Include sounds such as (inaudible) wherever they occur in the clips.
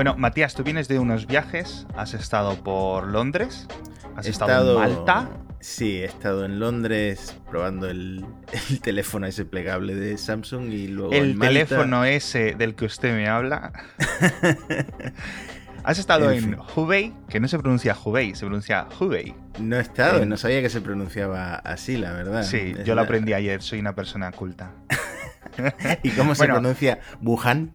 Bueno, Matías, tú vienes de unos viajes, has estado por Londres, has estado, en Malta. Sí, he estado en Londres probando (laughs) el, teléfono ese plegable de Samsung y luego. El teléfono ese del que usted me habla. (laughs) Has estado en, Hubei, que no se pronuncia Hubei, se pronuncia Hubei. No he estado, no sabía que se pronunciaba así, la verdad. Sí, yo lo aprendí ayer, soy una persona culta. (laughs) ¿Y cómo se pronuncia Wuhan?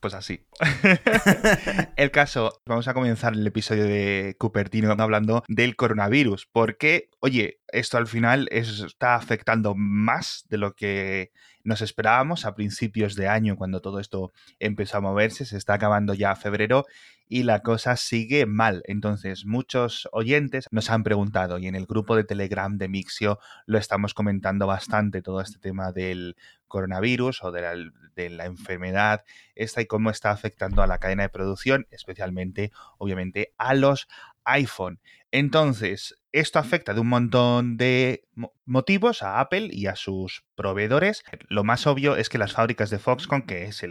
Pues así. (laughs) el caso, vamos a comenzar el episodio de Cupertino hablando del coronavirus, porque, oye, esto al final está afectando más de lo que nos esperábamos a principios de año, cuando todo esto empezó a moverse, se está acabando ya febrero y la cosa sigue mal. Entonces, muchos oyentes nos han preguntado y en el grupo de Telegram de Mixio lo estamos comentando bastante todo este tema del coronavirus o de la, de la enfermedad esta y cómo está afectando a la cadena de producción, especialmente, obviamente, a los iPhone. Entonces, esto afecta de un montón de motivos a Apple y a sus proveedores. Lo más obvio es que las fábricas de Foxconn, que es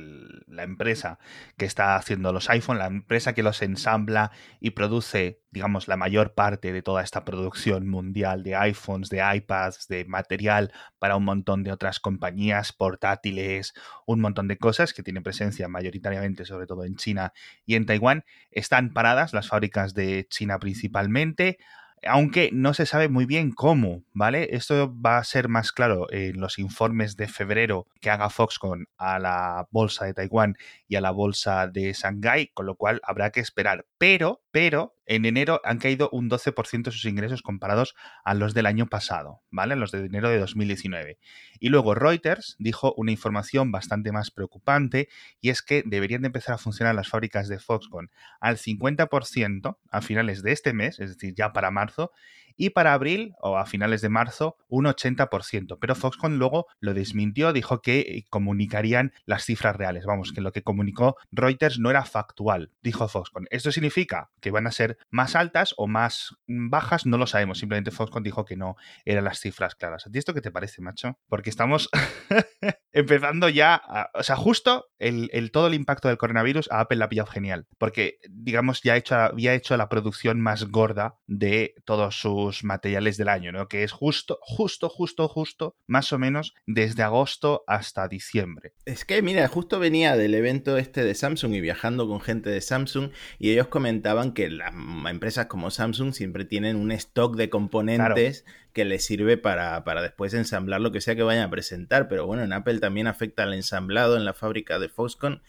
la empresa que está haciendo los iPhone, la empresa que los ensambla y produce, digamos, la mayor parte de toda esta producción mundial de iPhones, de iPads, de material para un montón de otras compañías, portátiles, un montón de cosas que tienen presencia mayoritariamente, sobre todo en China y en Taiwán, están paradas las fábricas de China principalmente aunque no se sabe muy bien cómo, ¿vale? Esto va a ser más claro en los informes de febrero que haga Foxconn a la bolsa de Taiwán y a la bolsa de Shanghái, con lo cual habrá que esperar. Pero, pero, en enero han caído un 12% sus ingresos comparados a los del año pasado, ¿vale? Los de enero de 2019. Y luego Reuters dijo una información bastante más preocupante y es que deberían de empezar a funcionar las fábricas de Foxconn al 50% a finales de este mes, es decir, ya para marzo, y para abril o a finales de marzo un 80%. Pero Foxconn luego lo desmintió, dijo que comunicarían las cifras reales. Vamos, que lo que comunicó Reuters no era factual, dijo Foxconn. ¿Esto significa que van a ser más altas o más bajas? No lo sabemos. Simplemente Foxconn dijo que no eran las cifras claras. ¿A ti esto qué te parece, macho? Porque estamos (laughs) empezando ya, o sea, justo el, todo el impacto del coronavirus a Apple la ha pillado genial. Porque, digamos, ya hecho, había hecho la producción más gorda de todos sus materiales del año, ¿no? Que es justo, justo, justo, justo, más o menos desde agosto hasta diciembre. Es que, mira, justo venía del evento este de Samsung y viajando con gente de Samsung y ellos comentaban que las empresas como Samsung siempre tienen un stock de componentes que les sirve para, para después ensamblar lo que sea que vayan a presentar, pero bueno, en Apple también afecta al ensamblado en la fábrica de Foxconn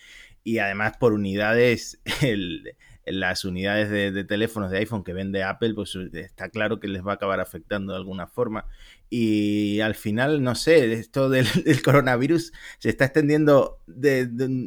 y además por unidades (laughs) las unidades de, teléfonos de iPhone que vende Apple, pues está claro que les va a acabar afectando de alguna forma. Y al final, no sé, esto del, (laughs) coronavirus se está extendiendo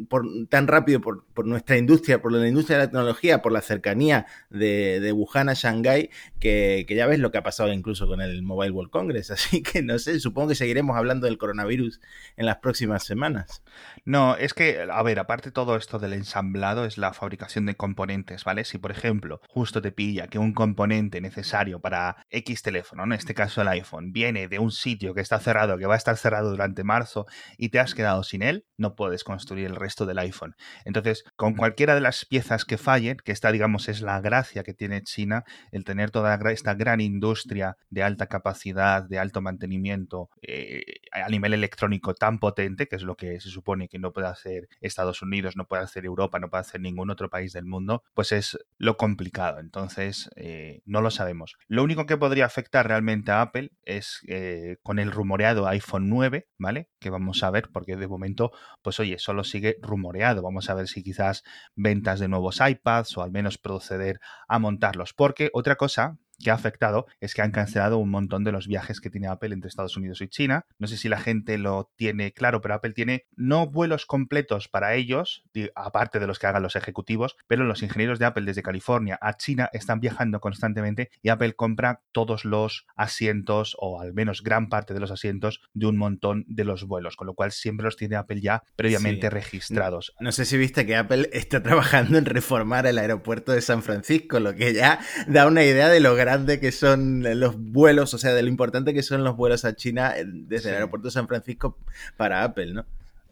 por, tan rápido por, nuestra industria, por la industria de la tecnología, por la cercanía de, Wuhan a Shanghái, que, ya ves lo que ha pasado incluso con el Mobile World Congress. (laughs) Así que no sé, supongo que seguiremos hablando del coronavirus en las próximas semanas. No, es que, a ver, aparte todo esto del ensamblado es la fabricación de componentes, ¿vale? Si, por ejemplo, justo te pilla que un componente necesario para X teléfono, en este caso el iPhone, bien de un sitio que está cerrado, que va a estar cerrado durante marzo y te has quedado sin él, no puedes construir el resto del iPhone. Entonces, con cualquiera de las piezas que fallen, que esta, digamos, es la gracia que tiene China, el tener toda esta gran industria de alta capacidad, de alto mantenimiento eh, a nivel electrónico tan potente, que es lo que se supone que no puede hacer Estados Unidos, no puede hacer Europa, no puede hacer ningún otro país del mundo, pues es lo complicado. Entonces, eh, no lo sabemos. Lo único que podría afectar realmente a Apple es eh, con el rumoreado iPhone 9, ¿vale? Que vamos a ver, porque de momento, pues oye, solo sigue rumoreado. Vamos a ver si quizás ventas de nuevos iPads o al menos proceder a montarlos. Porque otra cosa que ha afectado es que han cancelado un montón de los viajes que tiene Apple entre Estados Unidos y China. No sé si la gente lo tiene claro, pero Apple tiene no vuelos completos para ellos, aparte de los que hagan los ejecutivos, pero los ingenieros de Apple desde California a China están viajando constantemente y Apple compra todos los asientos o al menos gran parte de los asientos de un montón de los vuelos, con lo cual siempre los tiene Apple ya previamente registrados. No, no sé si viste que Apple está trabajando en reformar el aeropuerto de San Francisco, lo que ya da una idea de lo grande que son los vuelos, o sea, de lo importante que son los vuelos a China desde el aeropuerto de San Francisco para Apple, ¿no?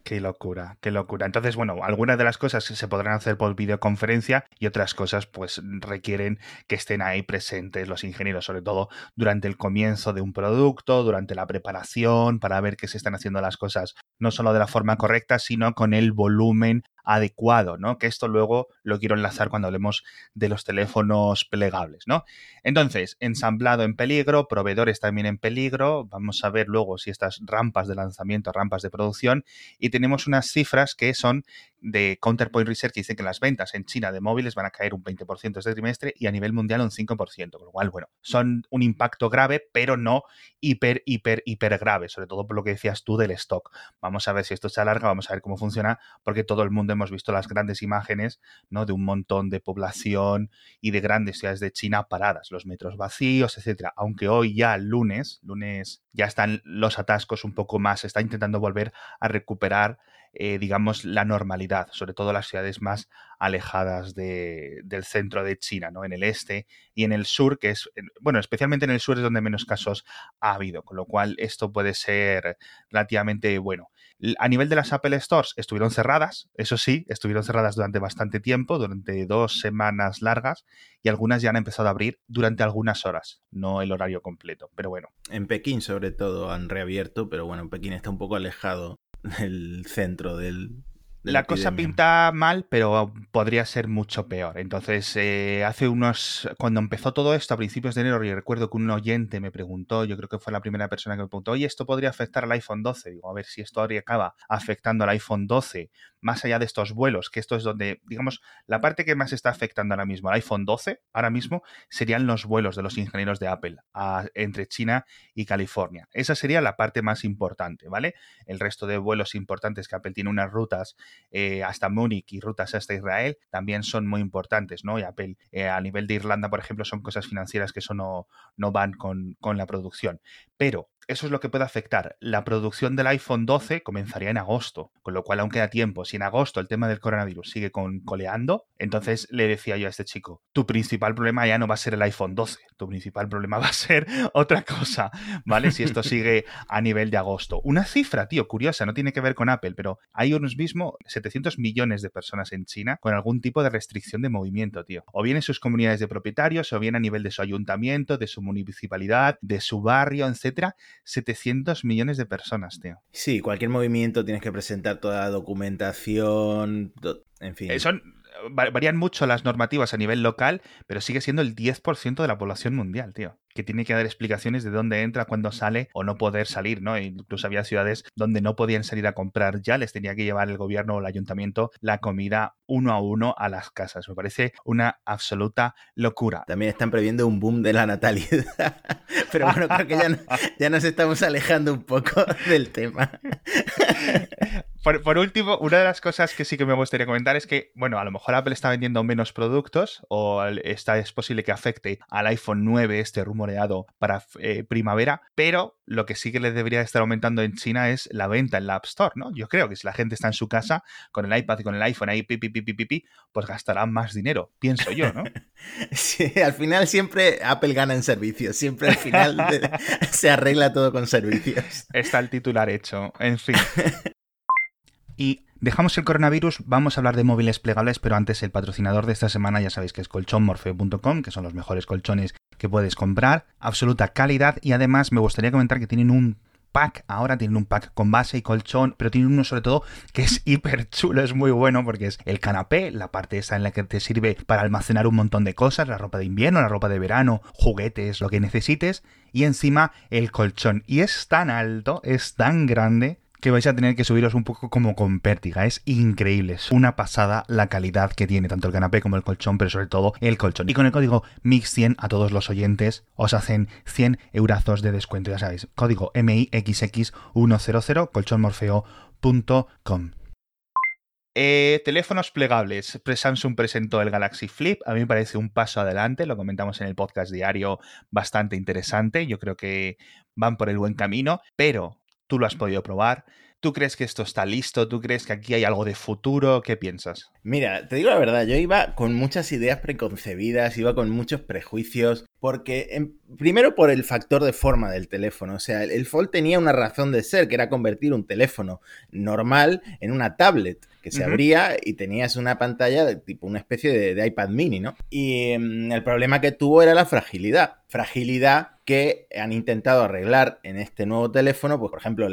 Qué locura, qué locura. Entonces, bueno, algunas de las cosas se podrán hacer por videoconferencia y otras cosas pues requieren que estén ahí presentes los ingenieros, sobre todo durante el comienzo de un producto, durante la preparación, para ver que se están haciendo las cosas no solo de la forma correcta, sino con el volumen adecuado, ¿no? Que esto luego lo quiero enlazar cuando hablemos de los teléfonos plegables, ¿no? Entonces, ensamblado en peligro, proveedores también en peligro, vamos a ver luego si estas rampas de lanzamiento, rampas de producción, y tenemos unas cifras que son de Counterpoint Research que dicen que las ventas en China de móviles van a caer un 20% este trimestre y a nivel mundial un 5%, con lo cual, bueno, son un impacto grave, pero no hiper, hiper, hiper grave, sobre todo por lo que decías tú del stock. Vamos a ver si esto se alarga, vamos a ver cómo funciona, porque todo el mundo hemos visto las grandes imágenes, ¿no? De un montón de población y de grandes ciudades de China paradas, los metros vacíos, etcétera. Aunque hoy ya lunes, lunes ya están los atascos un poco más, se está intentando volver a recuperar eh, digamos, la normalidad, sobre todo las ciudades más alejadas del centro de China, ¿no? En el este y en el sur, que es, bueno, especialmente en el sur es donde menos casos ha habido, con lo cual esto puede ser relativamente bueno. A nivel de las Apple Stores, estuvieron cerradas, eso sí, estuvieron cerradas durante bastante tiempo, durante dos semanas largas, y algunas ya han empezado a abrir durante algunas horas, no el horario completo, pero bueno. En Pekín, sobre todo, han reabierto, pero bueno, Pekín está un poco alejado el centro del, la, cosa pinta mal, pero podría ser mucho peor. Entonces, eh, hace unos. Cuando empezó todo esto a principios de enero, y recuerdo que un oyente me preguntó, yo creo que fue la primera persona que me preguntó, oye, ¿esto podría afectar al iPhone 12? Digo, a ver si esto acaba afectando al iPhone 12, más allá de estos vuelos, que esto es donde, digamos, la parte que más está afectando ahora mismo al iPhone 12, ahora mismo, serían los vuelos de los ingenieros de Apple entre China y California. Esa sería la parte más importante, ¿vale? El resto de vuelos importantes que Apple tiene unas rutas eh, hasta Múnich y rutas hasta Israel también son muy importantes, ¿no? Y Apple eh, a nivel de Irlanda, por ejemplo, son cosas financieras que eso no, no van con, con la producción. Pero eso es lo que puede afectar. La producción del iPhone 12 comenzaría en agosto, con lo cual aún queda tiempo. Si en agosto el tema del coronavirus sigue con, coleando, entonces le decía yo a este chico, tu principal problema ya no va a ser el iPhone 12, tu principal problema (laughs) va a ser otra cosa, ¿vale? Si esto sigue a nivel de agosto. Una cifra, tío, curiosa, no tiene que ver con Apple, pero hay unos mismo 700 millones de personas en China con algún tipo de restricción de movimiento, tío. O bien en sus comunidades de propietarios, o bien a nivel de su ayuntamiento, de su municipalidad, de su barrio, etcétera 700 millones de personas, tío. Sí, cualquier movimiento tienes que presentar toda la documentación, en fin. Eh, son, varían mucho las normativas a nivel local, pero sigue siendo el 10% de la población mundial, tío que tiene que dar explicaciones de dónde entra, cuándo sale o no poder salir, ¿no? Incluso había ciudades donde no podían salir a comprar ya, les tenía que llevar el gobierno o el ayuntamiento la comida uno a uno a las casas. Me parece una absoluta locura. También están previendo un boom de la natalidad. (laughs) Pero bueno, creo que ya, ya nos estamos alejando un poco del tema. (laughs) Por, último, una de las cosas que sí que me gustaría comentar es que, bueno, a lo mejor Apple está vendiendo menos productos o está, es posible que afecte al iPhone 9 este rumoreado para eh, primavera, pero lo que sí que les debería estar aumentando en China es la venta en la App Store, ¿no? Yo creo que si la gente está en su casa con el iPad y con el iPhone ahí, pipi, pipi, pipi, pues gastarán más dinero, pienso yo, ¿no? (laughs) sí, al final siempre Apple gana en servicios, siempre al final (laughs) se arregla todo con servicios. Está el titular hecho, en fin. (laughs) Y dejamos el coronavirus, vamos a hablar de móviles plegables, pero antes el patrocinador de esta semana ya sabéis que es colchonmorfeo.com, que son los mejores colchones que puedes comprar, absoluta calidad y además me gustaría comentar que tienen un pack, ahora tienen un pack con base y colchón, pero tienen uno sobre todo que es (laughs) hiper chulo, es muy bueno porque es el canapé, la parte esa en la que te sirve para almacenar un montón de cosas, la ropa de invierno, la ropa de verano, juguetes, lo que necesites, y encima el colchón. Y es tan alto, es tan grande que vais a tener que subiros un poco como con pértiga. Es increíble, es una pasada la calidad que tiene tanto el canapé como el colchón, pero sobre todo el colchón. Y con el código MIX100 a todos los oyentes os hacen 100 eurazos de descuento, ya sabéis. Código MIXX100 colchonmorfeo.com. Eh, teléfonos plegables. Samsung presentó el Galaxy Flip. A mí me parece un paso adelante. Lo comentamos en el podcast diario bastante interesante. Yo creo que van por el buen camino. Pero tú lo has podido probar. ¿Tú crees que esto está listo? ¿Tú crees que aquí hay algo de futuro? ¿Qué piensas? Mira, te digo la verdad, yo iba con muchas ideas preconcebidas, iba con muchos prejuicios, porque Primero por el factor de forma del teléfono. O sea, el Fold tenía una razón de ser, que era convertir un teléfono normal en una tablet que se abría y tenías una pantalla de tipo una especie de, iPad mini, ¿no? Y mm, el problema que tuvo era la fragilidad. Fragilidad que han intentado arreglar en este nuevo teléfono, pues por ejemplo,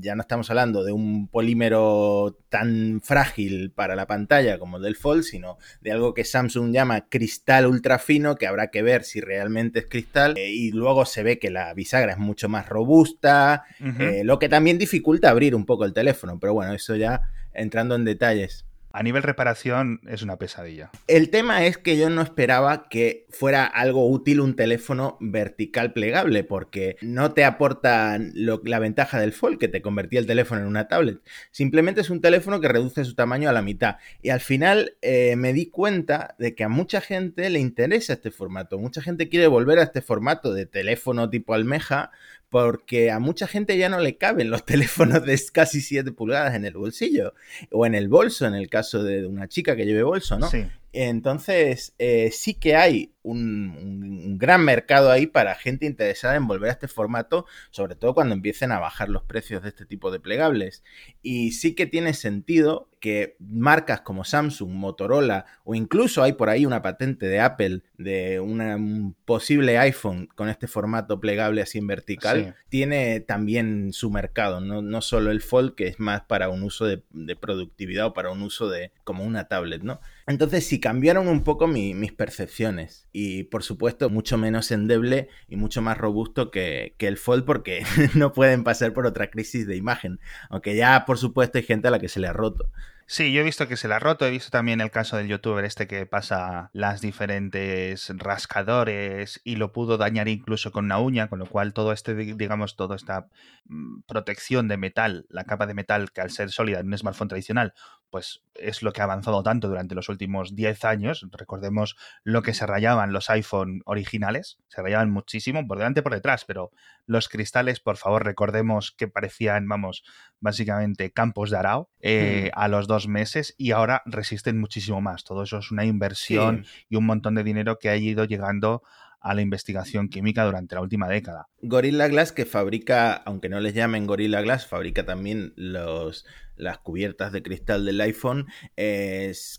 ya no estamos hablando de un polímero tan frágil para la pantalla como el del Fold, sino de algo que Samsung llama cristal ultra fino, que habrá que ver si realmente es cristal, eh, y luego se ve que la bisagra es mucho más robusta, eh, lo que también dificulta abrir un poco el teléfono, pero bueno, eso ya entrando en detalles. A nivel reparación es una pesadilla. El tema es que yo no esperaba que fuera algo útil un teléfono vertical plegable, porque no te aporta la ventaja del Fold, que te convertía el teléfono en una tablet. Simplemente es un teléfono que reduce su tamaño a la mitad. Y al final eh, me di cuenta de que a mucha gente le interesa este formato. Mucha gente quiere volver a este formato de teléfono tipo almeja, porque a mucha gente ya no le caben los (laughs) teléfonos de casi 7 pulgadas en el bolsillo o en el bolso, en el caso de una chica que lleve bolso, ¿no? Sí. Entonces, eh, sí que hay un, gran mercado ahí para gente interesada en volver a este formato, sobre todo cuando empiecen a bajar los precios de este tipo de plegables. Y sí que tiene sentido que marcas como Samsung, Motorola o incluso hay por ahí una patente de Apple de un posible iPhone con este formato plegable así en vertical, tiene también su mercado, no, solo el Fold, que es más para un uso de, de productividad o para un uso de como una tablet, ¿no? Entonces sí cambiaron un poco mis percepciones y por supuesto mucho menos endeble y mucho más robusto que, que el Fold porque (laughs) no pueden pasar por otra crisis de imagen, aunque ya por supuesto hay gente a la que se le ha roto. Sí, yo he visto que se la ha roto, he visto también el caso del youtuber este que pasa las diferentes rascadores y lo pudo dañar incluso con una uña, con lo cual todo este, digamos, toda esta mm, protección de metal, la capa de metal que al ser sólida en un smartphone tradicional, pues es lo que ha avanzado tanto durante los últimos 10 años. Recordemos lo que se rayaban los iPhone originales, se rayaban muchísimo, por delante y por detrás, pero los cristales, por favor, recordemos que parecían, vamos, básicamente campos de arao eh, a los dos meses y ahora resisten muchísimo más. Todo eso es una inversión y un montón de dinero que ha ido llegando a la investigación química durante la última década. Gorilla Glass que fabrica, aunque no les llamen Gorilla Glass, fabrica también los, las cubiertas de cristal del iPhone,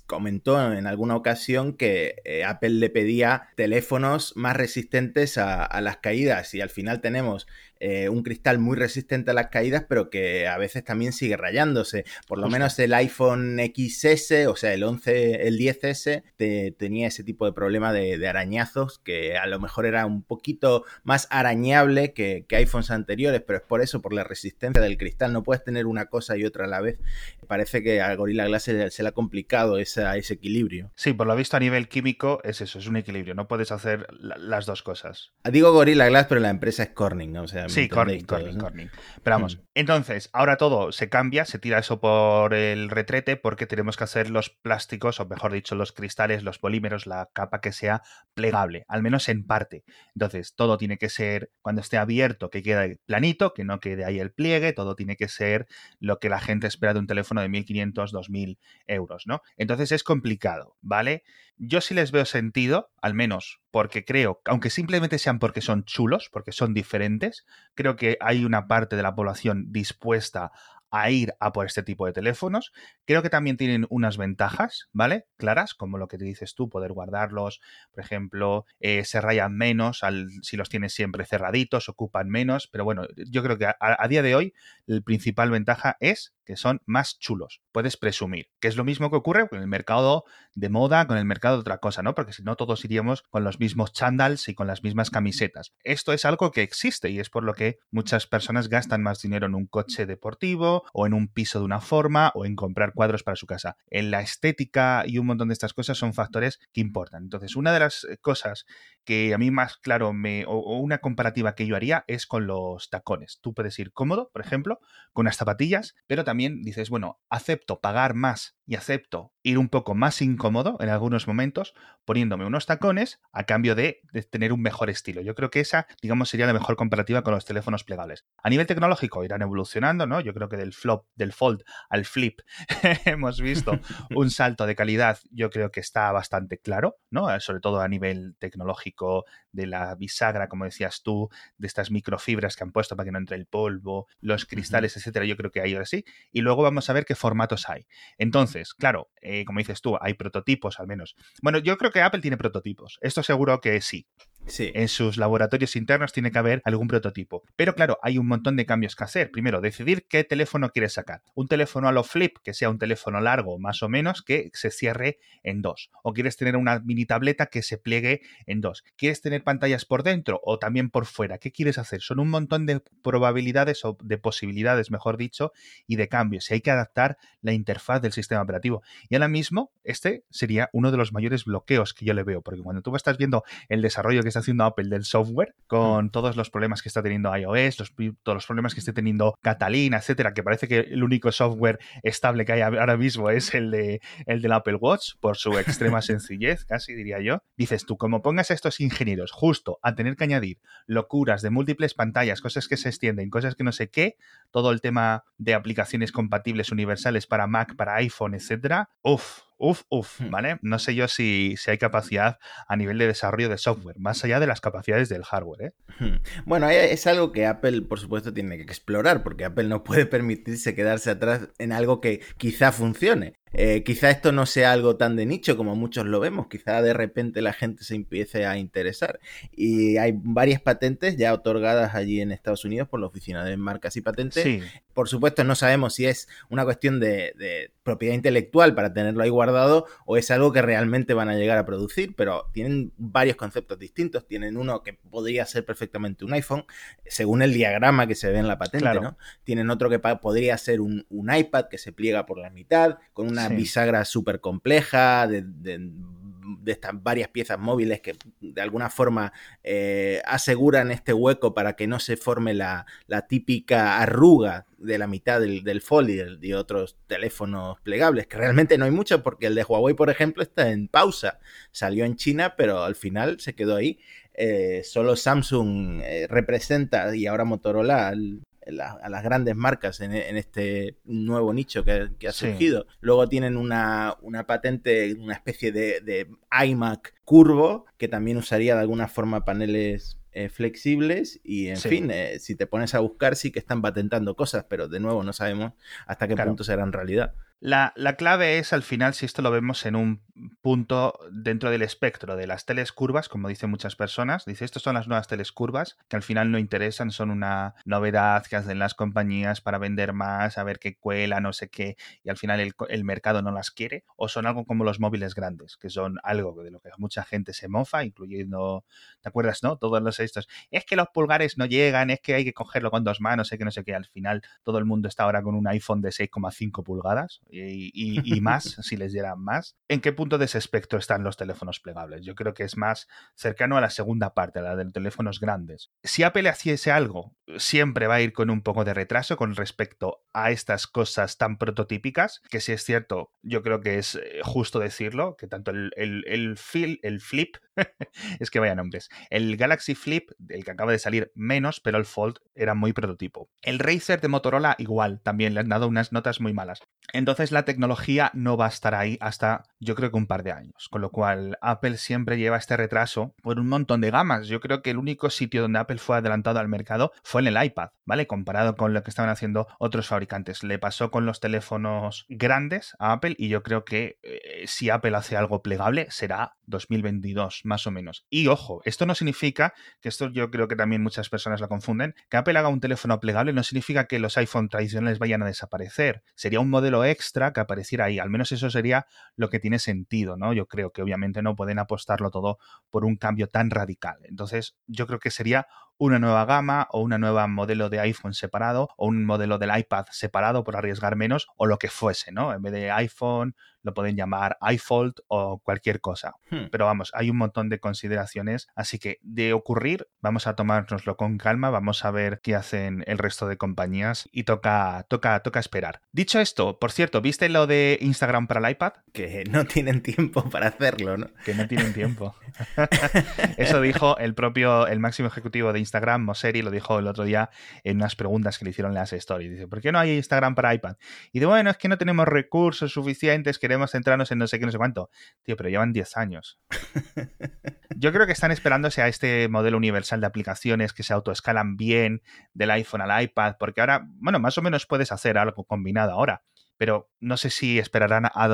comentó en alguna ocasión que eh, Apple le pedía teléfonos más resistentes a, las caídas y al final tenemos eh, un cristal muy resistente a las caídas, pero que a veces también sigue rayándose. Por lo menos el iPhone XS, o sea, el 11, el 10S, tenía ese tipo de problema de, arañazos, que a lo mejor era un poquito más arañable que, que iPhones anteriores, pero es por eso, por la resistencia del cristal. No puedes tener una cosa y otra a la vez Parece que a Gorilla Glass se, le ha complicado ese equilibrio. Sí, por lo visto a nivel químico es eso, es un equilibrio. No puedes hacer las dos cosas. Digo Gorilla Glass, pero la empresa es Corning, o sea, sí, Corning, Corning, Corning. Pero vamos, mm. entonces, ahora todo se cambia, se tira eso por el retrete porque tenemos que hacer los plásticos, o mejor dicho, los cristales, los polímeros, la capa que sea plegable, al menos en parte. Entonces, todo tiene que ser, cuando esté abierto, que quede planito, que no quede ahí el pliegue, todo tiene que ser lo que la gente espera de un teléfono de 1.500, 2.000 euros, ¿no? Entonces es complicado, ¿vale? Yo sí les veo sentido, al menos porque creo, aunque simplemente sean porque son chulos, porque son diferentes, creo que hay una parte de la población dispuesta a ir a por este tipo de teléfonos. Creo que también tienen unas ventajas, ¿vale? Claras, como lo que te dices tú, poder guardarlos, por ejemplo, eh, se rayan menos si los tienes siempre cerraditos, ocupan menos, pero bueno, yo creo que a, día de hoy la principal ventaja es que son más chulos, puedes presumir, que es lo mismo que ocurre con el mercado de moda, con el mercado de otra cosa, ¿no? Porque si no todos iríamos con los mismos chandals y con las mismas camisetas. Esto es algo que existe y es por lo que muchas personas gastan más dinero en un coche deportivo, o en un piso de una forma o en comprar cuadros para su casa. En la estética y un montón de estas cosas son factores que importan. Entonces, una de las eh, cosas que a mí más claro me o, una comparativa que yo haría es con los tacones. Tú puedes ir cómodo, por ejemplo, con unas zapatillas, pero también dices, bueno, acepto pagar más y acepto ir un poco más incómodo en algunos momentos poniéndome unos tacones a cambio de, tener un mejor estilo. Yo creo que esa, digamos, sería la mejor comparativa con los teléfonos plegables. A nivel tecnológico irán evolucionando, ¿no? Yo creo que del flop, del fold al flip (laughs) hemos visto un salto de calidad, yo creo que está bastante claro, ¿no? Eh, sobre todo a nivel tecnológico de la bisagra, como decías tú, de estas microfibras que han puesto para que no entre el polvo, los cristales, etcétera. Yo creo que hay ahora sí. Y luego vamos a ver qué formatos hay. Entonces, claro, eh, como dices tú, hay prototipos al menos. Bueno, yo creo que Apple tiene prototipos. Esto seguro que sí. En sus laboratorios internos tiene que haber algún prototipo. Pero claro, hay un montón de cambios que hacer. Primero, decidir qué teléfono quieres sacar. Un teléfono a lo flip, que sea un teléfono largo, más o menos, que se cierre en dos. O quieres tener una mini tableta que se pliegue en dos. ¿Quieres tener pantallas por dentro o también por fuera? ¿Qué quieres hacer? Son un montón de probabilidades o de posibilidades, mejor dicho, y de cambios. Y hay que adaptar la interfaz del sistema operativo. Y ahora mismo, este sería uno de los mayores bloqueos que yo le veo. Porque cuando tú estás viendo el desarrollo que haciendo Apple del software, con mm. todos los problemas que está teniendo iOS, los, todos los problemas que esté teniendo Catalina, etcétera, que parece que el único software estable que hay ahora mismo es el, de, el del Apple Watch, por su extrema (laughs) sencillez, casi diría yo. Dices tú, como pongas a estos ingenieros justo a tener que añadir locuras de múltiples pantallas, cosas que se extienden, cosas que no sé qué, todo el tema de aplicaciones compatibles universales para Mac, para iPhone, etcétera, uff, Uf, uf, hmm. ¿vale? No sé yo si, si, hay capacidad a nivel de desarrollo de software, más allá de las capacidades del hardware, ¿eh? Hmm. Bueno, es algo que Apple, por supuesto, tiene que explorar, porque Apple no puede permitirse quedarse atrás en algo que quizá funcione. Eh, quizá esto no sea algo tan de nicho como muchos lo vemos, quizá de repente la gente se empiece a interesar. Y hay varias patentes ya otorgadas allí en Estados Unidos por la Oficina de Marcas y Patentes. Por supuesto, no sabemos si es una cuestión de, propiedad intelectual para tenerlo ahí guardado o es algo que realmente van a llegar a producir, pero tienen varios conceptos distintos. Tienen uno que podría ser perfectamente un iPhone, según el diagrama que se ve en la patente, ¿no? Tienen otro que podría ser un, un iPad que se pliega por la mitad, con un una bisagra súper compleja, de, estas varias piezas móviles que de alguna forma eh, aseguran este hueco para que no se forme la, típica arruga de la mitad del, del fold y de, otros teléfonos plegables, que realmente no hay mucho porque el de Huawei, por ejemplo, está en pausa. Salió en China, pero al final se quedó ahí. Eh, solo Samsung eh, representa y ahora Motorola a las grandes marcas en, este nuevo nicho que, ha surgido. Luego tienen una, patente, una especie de, iMac curvo, que también usaría de alguna forma paneles eh, flexibles y en fin, eh, si te pones a buscar sí que están patentando cosas, pero de nuevo no sabemos hasta qué punto serán realidad. La, clave es, al final, si esto lo vemos en un punto dentro del espectro de las teles curvas, como dicen muchas personas, dice, estas son las nuevas teles curvas, que al final no interesan, son una novedad que hacen las compañías para vender más, a ver qué cuela, no sé qué, y al final el, mercado no las quiere, o son algo como los móviles grandes, que son algo de lo que mucha gente se mofa, incluyendo, ¿te acuerdas, no? Todos los estos, es que los pulgares no llegan, es que hay que cogerlo con dos manos, sé que no sé qué, al final todo el mundo está ahora con un iPhone de 6,5 pulgadas y, más, (laughs) si les dieran más. ¿En qué punto de ese espectro están los teléfonos plegables? Yo creo que es más cercano a la segunda parte, a la de los teléfonos grandes. Si Apple hiciese algo, siempre va a ir con un poco de retraso con respecto a estas cosas tan prototípicas, que si es cierto, yo creo que es eh, justo decirlo, que tanto el, el, el, el flip, (laughs) es que vaya nombres, el Galaxy Flip, el que acaba de salir menos, pero el Fold era muy prototipo. El Razer de Motorola igual, también le han dado unas notas muy malas. Entonces la tecnología no va a estar ahí hasta yo creo que un par de años, con lo cual Apple siempre lleva este retraso por un montón de gamas. Yo creo que el único sitio donde Apple fue adelantado al mercado fue en el iPad, ¿vale? Comparado con lo que estaban haciendo otros fabricantes. Le pasó con los teléfonos grandes a Apple y yo creo que eh, si Apple hace algo plegable será 2022 más o menos. Y ojo, esto no significa, que esto yo creo que también muchas personas lo confunden, que Apple haga un teléfono plegable no significa que los iPhone tradicionales vayan a desaparecer. Sería un modelo extra que apareciera ahí. Al menos eso sería lo que tiene sentido, ¿no? Yo creo que obviamente no pueden apostarlo todo por un cambio tan radical. Entonces, yo creo que sería una nueva gama o una nueva modelo de iPhone separado o un modelo del iPad separado por arriesgar menos o lo que fuese, ¿no? En vez de iPhone, lo pueden llamar iFold o cualquier cosa. Hmm. Pero vamos, hay un montón de consideraciones, así que de ocurrir, vamos a tomárnoslo con calma, vamos a ver qué hacen el resto de compañías y toca, toca, toca esperar. Dicho esto, por cierto, ¿viste lo de Instagram para el iPad? Que no tienen tiempo para hacerlo, ¿no? Que no tienen tiempo. (laughs) Eso dijo el propio, el máximo ejecutivo de Instagram, Mosseri, lo dijo el otro día en unas preguntas que le hicieron las stories. Dice, ¿por qué no hay Instagram para iPad? Y de bueno, es que no tenemos recursos suficientes, queremos centrarnos en no sé qué, no sé cuánto. Tío, pero llevan 10 años. (laughs) Yo creo que están esperándose a este modelo universal de aplicaciones que se autoescalan bien del iPhone al iPad, porque ahora, bueno, más o menos puedes hacer algo combinado ahora pero no sé si esperarán a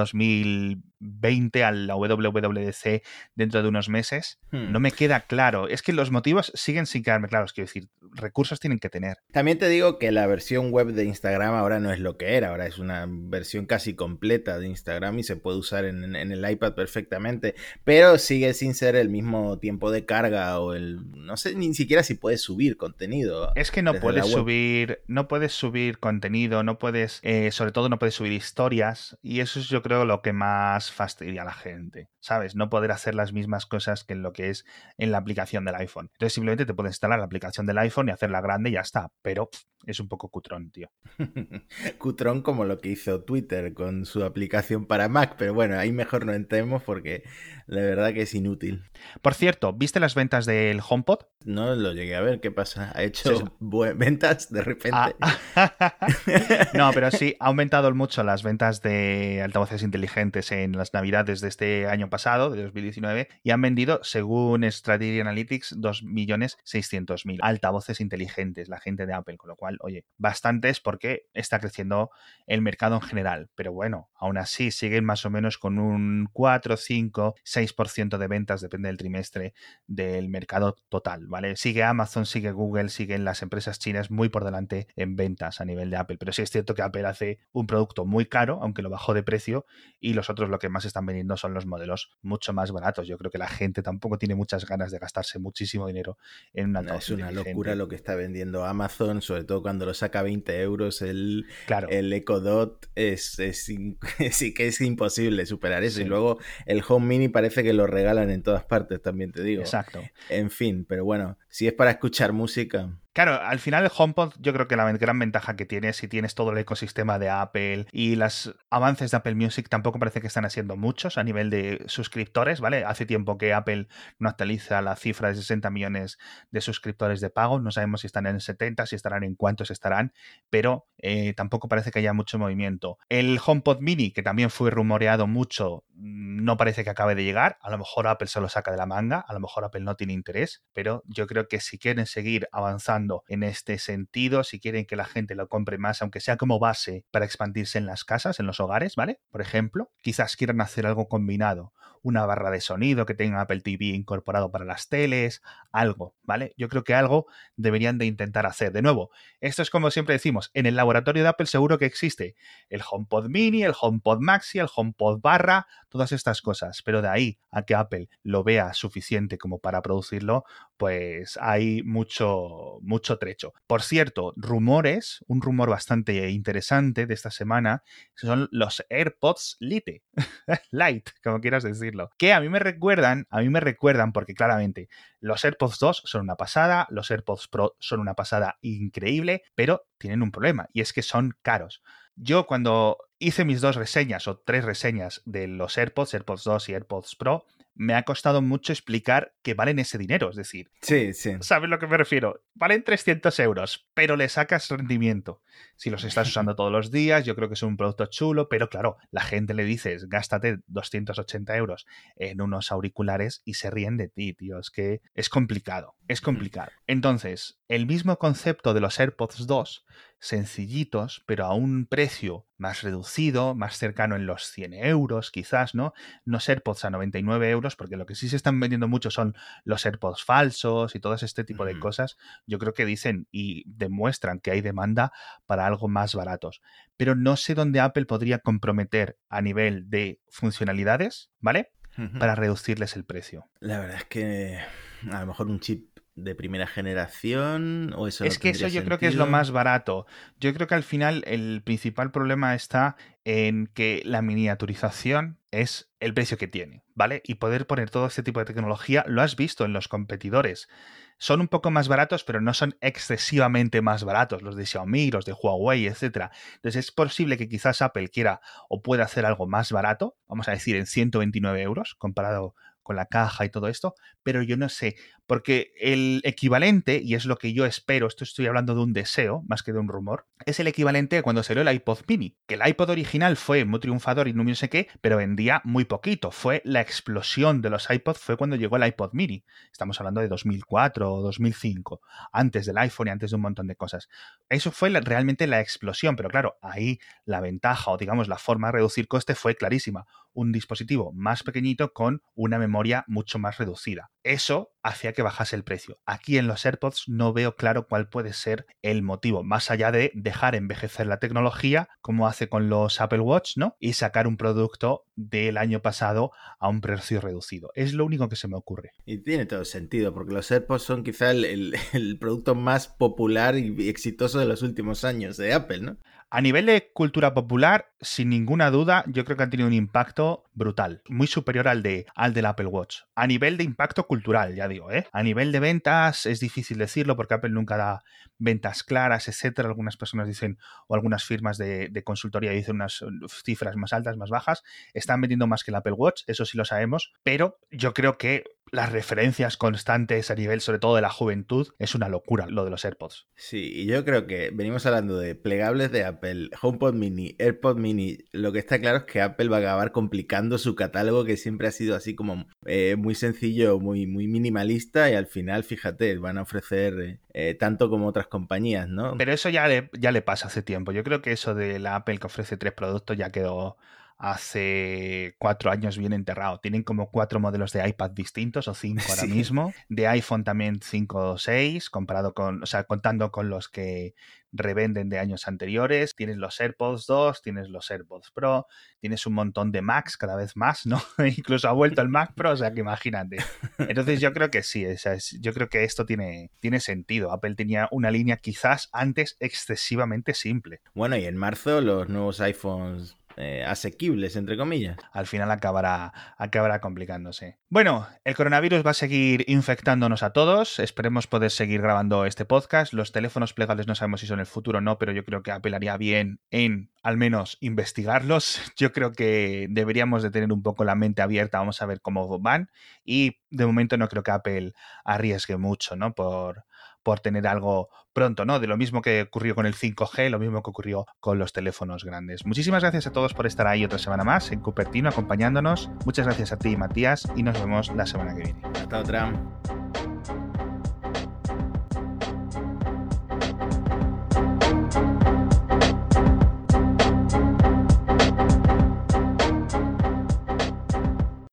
2020 a la WWDC dentro de unos meses. Hmm. No me queda claro. Es que los motivos siguen sin quedarme claros. Quiero decir, recursos tienen que tener. También te digo que la versión web de Instagram ahora no es lo que era. Ahora es una versión casi completa de Instagram y se puede usar en, el iPad perfectamente. Pero sigue sin ser el mismo tiempo de carga o el. No sé ni siquiera si puedes subir contenido. Es que no puedes subir. No puedes subir contenido. No puedes. Eh, sobre todo no puedes subir historias y eso es yo creo lo que más fastidia a la gente, ¿sabes? No poder hacer las mismas cosas que en lo que es en la aplicación del iPhone. Entonces simplemente te puedes instalar la aplicación del iPhone y hacerla grande y ya está, pero es un poco cutrón, tío. (laughs) cutrón como lo que hizo Twitter con su aplicación para Mac, pero bueno, ahí mejor no entremos porque la verdad que es inútil. Por cierto, ¿viste las ventas del HomePod? No lo llegué a ver, ¿qué pasa? ¿Ha hecho ventas de repente? Ah. (laughs) no, pero sí, ha aumentado mucho las ventas de altavoces inteligentes en las navidades de este año pasado, de 2019, y han vendido, según Strategy Analytics, 2.600.000 altavoces inteligentes, la gente de Apple, con lo cual, oye, bastantes porque está creciendo el mercado en general, pero bueno, aún así siguen más o menos con un 4, 5, 6% de ventas, depende del trimestre, del mercado total, ¿vale? Sigue Amazon, sigue Google, siguen las empresas chinas muy por delante en ventas a nivel de Apple, pero sí es cierto que Apple hace un producto muy caro, aunque lo bajó de precio, y los otros lo que más están vendiendo son los modelos mucho más baratos. Yo creo que la gente tampoco tiene muchas ganas de gastarse muchísimo dinero en una no, Es una locura lo que está vendiendo Amazon, sobre todo cuando lo saca 20 euros el, claro. el Echo Dot, es, es, (laughs) sí que es imposible superar eso. Y luego el Home Mini parece que lo regalan en todas partes, también te digo. Exacto. En fin, pero bueno, si es para escuchar música, Claro, al final el HomePod yo creo que la gran ventaja que tiene si tienes todo el ecosistema de Apple y los avances de Apple Music tampoco parece que están haciendo muchos a nivel de suscriptores, ¿vale? Hace tiempo que Apple no actualiza la cifra de 60 millones de suscriptores de pago, no sabemos si están en 70, si estarán en cuántos estarán, pero eh, tampoco parece que haya mucho movimiento. El HomePod Mini, que también fue rumoreado mucho, mm, no parece que acabe de llegar, a lo mejor Apple se lo saca de la manga, a lo mejor Apple no tiene interés, pero yo creo que si quieren seguir avanzando en este sentido, si quieren que la gente lo compre más, aunque sea como base para expandirse en las casas, en los hogares, ¿vale? Por ejemplo, quizás quieran hacer algo combinado, una barra de sonido que tenga Apple TV incorporado para las teles, algo, ¿vale? Yo creo que algo deberían de intentar hacer. De nuevo, esto es como siempre decimos, en el laboratorio de Apple seguro que existe el HomePod Mini, el HomePod Maxi, el HomePod Barra, todas estas cosas, pero de ahí a que Apple lo vea suficiente como para producirlo, pues hay mucho, mucho trecho. Por cierto, rumores, un rumor bastante interesante de esta semana, son los AirPods Lite, (laughs) Light, como quieras decirlo, que a mí me recuerdan, a mí me recuerdan porque claramente los AirPods 2 son una pasada, los AirPods Pro son una pasada increíble, pero tienen un problema y es que son caros. Yo cuando hice mis dos reseñas o tres reseñas de los AirPods, AirPods 2 y AirPods Pro, me ha costado mucho explicar que valen ese dinero. Es decir, sí, sí. ¿sabes lo que me refiero? Valen 300 euros, pero le sacas rendimiento. Si los estás (laughs) usando todos los días, yo creo que es un producto chulo, pero claro, la gente le dices, gástate 280 euros en unos auriculares y se ríen de ti, tío. Es que es complicado, es complicado. Entonces, el mismo concepto de los AirPods 2 sencillitos, pero a un precio más reducido, más cercano en los 100 euros, quizás, ¿no? No AirPods a 99 euros, porque lo que sí se están vendiendo mucho son los AirPods falsos y todo este tipo de cosas. Yo creo que dicen y demuestran que hay demanda para algo más baratos. Pero no sé dónde Apple podría comprometer a nivel de funcionalidades, ¿vale? Para reducirles el precio. La verdad es que a lo mejor un chip de primera generación o eso Es que eso yo creo que es lo más barato. Yo creo que al final el principal problema está en que la miniaturización es el precio que tiene, ¿vale? Y poder poner todo este tipo de tecnología, lo has visto en los competidores. Son un poco más baratos, pero no son excesivamente más baratos, los de Xiaomi, los de Huawei, etc. Entonces es posible que quizás Apple quiera o pueda hacer algo más barato, vamos a decir en 129 euros, comparado con la caja y todo esto, pero yo no sé, porque el equivalente, y es lo que yo espero, esto estoy hablando de un deseo más que de un rumor, es el equivalente a cuando salió el iPod mini, que el iPod original fue muy triunfador y no sé qué, pero vendía muy poquito, fue la explosión de los iPods, fue cuando llegó el iPod mini, estamos hablando de 2004 o 2005, antes del iPhone y antes de un montón de cosas. Eso fue realmente la explosión, pero claro, ahí la ventaja o digamos la forma de reducir coste fue clarísima, un dispositivo más pequeñito con una memoria mucho más reducida. Eso hacía que bajase el precio. Aquí en los AirPods no veo claro cuál puede ser el motivo, más allá de dejar envejecer la tecnología, como hace con los Apple Watch, ¿no? Y sacar un producto del año pasado a un precio reducido. Es lo único que se me ocurre. Y tiene todo sentido, porque los AirPods son quizá el, (laughs) el producto más popular y exitoso de los últimos años de Apple, ¿no? A nivel de cultura popular, sin ninguna duda, yo creo que han tenido un impacto brutal, muy superior al, de, al del Apple Watch. A nivel de impacto cultural, ya digo, ¿eh? A nivel de ventas es difícil decirlo porque Apple nunca da ventas claras, etcétera. Algunas personas dicen, o algunas firmas de, de consultoría dicen unas cifras más altas, más bajas. Están vendiendo más que el Apple Watch, eso sí lo sabemos, pero yo creo que las referencias constantes a nivel sobre todo de la juventud es una locura lo de los AirPods. Sí, y yo creo que venimos hablando de plegables de Apple, HomePod Mini, AirPod Mini. Lo que está claro es que Apple va a acabar complicando su catálogo que siempre ha sido así como eh, muy sencillo, muy, muy minimalista y al final, fíjate, van a ofrecer eh, tanto como otras compañías, ¿no? Pero eso ya le, ya le pasa hace tiempo. Yo creo que eso de la Apple que ofrece tres productos ya quedó hace cuatro años bien enterrado. Tienen como cuatro modelos de iPad distintos o cinco ahora mismo. De iPhone también cinco o seis, comparado con, o sea, contando con los que revenden de años anteriores. Tienes los AirPods 2, tienes los AirPods Pro, tienes un montón de Macs cada vez más, ¿no? (laughs) Incluso ha vuelto el Mac Pro, o sea que imagínate. Entonces yo creo que sí, o sea, yo creo que esto tiene, tiene sentido. Apple tenía una línea quizás antes excesivamente simple. Bueno, y en marzo los nuevos iPhones eh, asequibles, entre comillas. Al final acabará, acabará complicándose. Bueno, el coronavirus va a seguir infectándonos a todos. Esperemos poder seguir grabando este podcast. Los teléfonos plegables no sabemos si son el futuro o no, pero yo creo que apelaría bien en al menos investigarlos. (laughs) Yo creo que deberíamos de tener un poco la mente abierta. Vamos a ver cómo van. Y de momento no creo que Apple arriesgue mucho, ¿no? Por, por tener algo pronto, ¿no? De lo mismo que ocurrió con el 5G, lo mismo que ocurrió con los teléfonos grandes. Muchísimas gracias a todos por estar ahí otra semana más en Cupertino acompañándonos. Muchas gracias a ti, Matías, y nos vemos la semana que viene. Hasta otra.